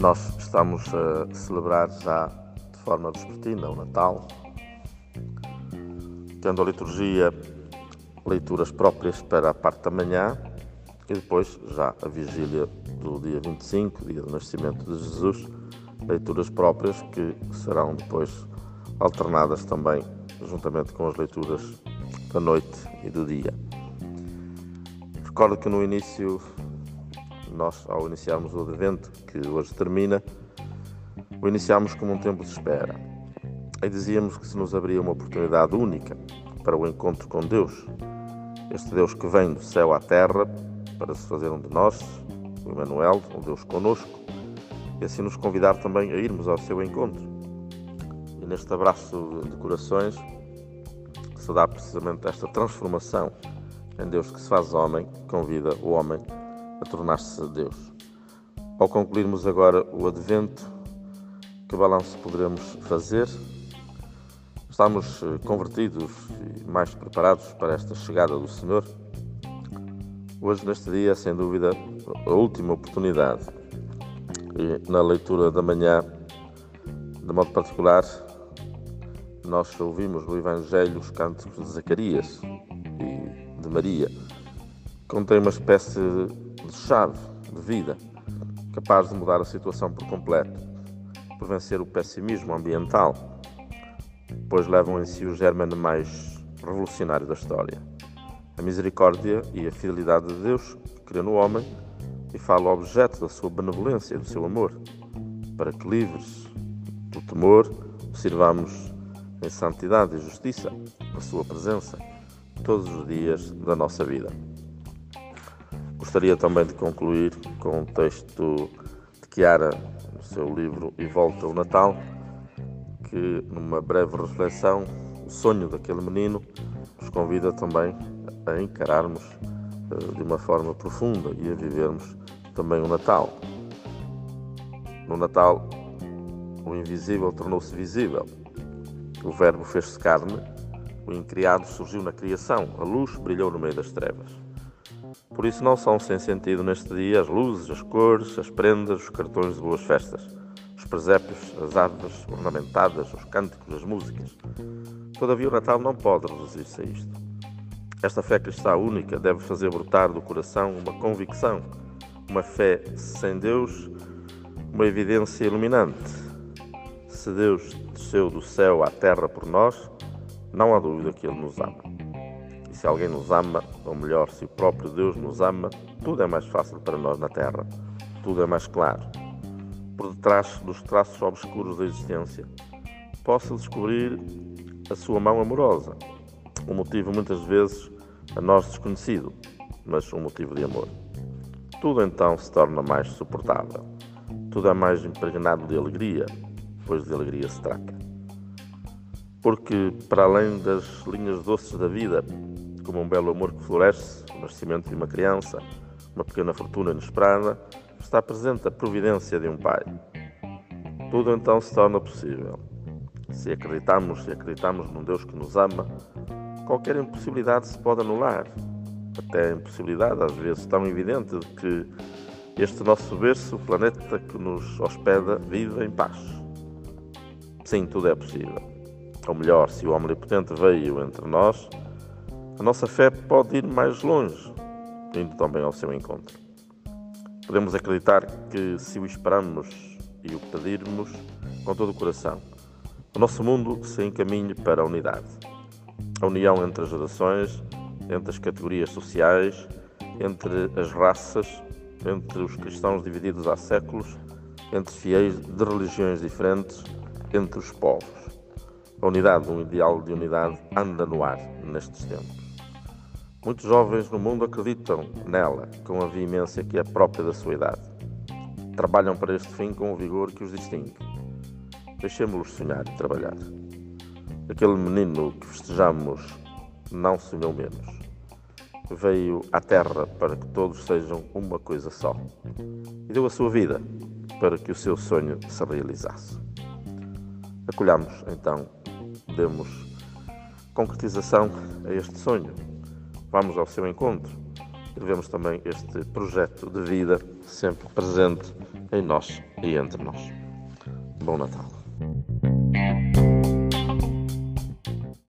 Nós estamos a celebrar já de forma vespertina o Natal, tendo a liturgia leituras próprias para a parte da manhã e depois já a vigília do dia 25, dia do nascimento de Jesus, leituras próprias que serão depois alternadas também juntamente com as leituras da noite e do dia. Recordo que no início, nós ao iniciarmos o Advento, que hoje termina, o iniciámos como um tempo de espera. E dizíamos que se nos abria uma oportunidade única para o encontro com Deus, este Deus que vem do céu à terra para se fazer um de nós, o Emmanuel, o Deus conosco, e assim nos convidar também a irmos ao seu encontro. E neste abraço de corações se dá precisamente esta transformação em Deus que se faz homem, convida o homem a tornar-se Deus. Ao concluirmos agora o Advento, que balanço poderemos fazer? Estamos eh, convertidos e mais preparados para esta chegada do Senhor? Hoje, neste dia, sem dúvida, a última oportunidade. E na leitura da manhã, de modo particular, nós ouvimos no Evangelho os cânticos de Zacarias e de Maria. Contém uma espécie de chave de vida, capaz de mudar a situação por completo, por vencer o pessimismo ambiental, pois levam em si o germen mais revolucionário da história. A misericórdia e a fidelidade de Deus que crê no homem e fala objeto da sua benevolência e do seu amor, para que livres do temor sirvamos em santidade e justiça a sua presença todos os dias da nossa vida. Gostaria também de concluir com um texto de Chiara, no seu livro E Volta o Natal, que, numa breve reflexão, o sonho daquele menino nos convida também a encararmos uh, de uma forma profunda e a vivermos também o Natal. No Natal, o invisível tornou-se visível. O Verbo fez-se carne, o incriado surgiu na criação, a luz brilhou no meio das trevas. Por isso não são sem sentido neste dia as luzes, as cores, as prendas, os cartões de boas festas, os presépios, as árvores ornamentadas, os cânticos, as músicas. Todavia o Natal não pode reduzir-se a isto. Esta fé cristã única deve fazer brotar do coração uma convicção, uma fé sem Deus, uma evidência iluminante. Se Deus desceu do céu à terra por nós, não há dúvida que Ele nos ama. E se alguém nos ama, ou melhor, se o próprio Deus nos ama, tudo é mais fácil para nós na terra, tudo é mais claro. Por detrás dos traços obscuros da existência, posso descobrir a sua mão amorosa, um motivo muitas vezes a nós desconhecido, mas um motivo de amor. Tudo então se torna mais suportável. Tudo é mais impregnado de alegria, pois de alegria se trata. Porque, para além das linhas doces da vida, como um belo amor que floresce, o nascimento de uma criança, uma pequena fortuna inesperada, está presente a providência de um pai. Tudo então se torna possível. Se acreditamos e acreditamos num Deus que nos ama, qualquer impossibilidade se pode anular. Até a impossibilidade, às vezes, tão evidente de que este nosso berço, o planeta que nos hospeda, vive em paz. Sim, tudo é possível. Ou melhor, se o Omnipotente veio entre nós, a nossa fé pode ir mais longe, indo também ao seu encontro. Podemos acreditar que, se o esperamos e o pedirmos com todo o coração, o nosso mundo se encaminhe para a unidade a união entre as gerações, entre as categorias sociais, entre as raças, entre os cristãos divididos há séculos, entre fiéis de religiões diferentes, entre os povos. A unidade, um ideal de unidade, anda no ar nestes tempos. Muitos jovens no mundo acreditam nela com a veemência que é própria da sua idade. Trabalham para este fim com o vigor que os distingue. Deixemos-los sonhar e trabalhar. Aquele menino que festejamos não sonhou menos. Veio à Terra para que todos sejam uma coisa só. E deu a sua vida para que o seu sonho se realizasse. Acolhamos, então, demos concretização a este sonho. Vamos ao seu encontro e levemos também este projeto de vida sempre presente em nós e entre nós. Bom Natal.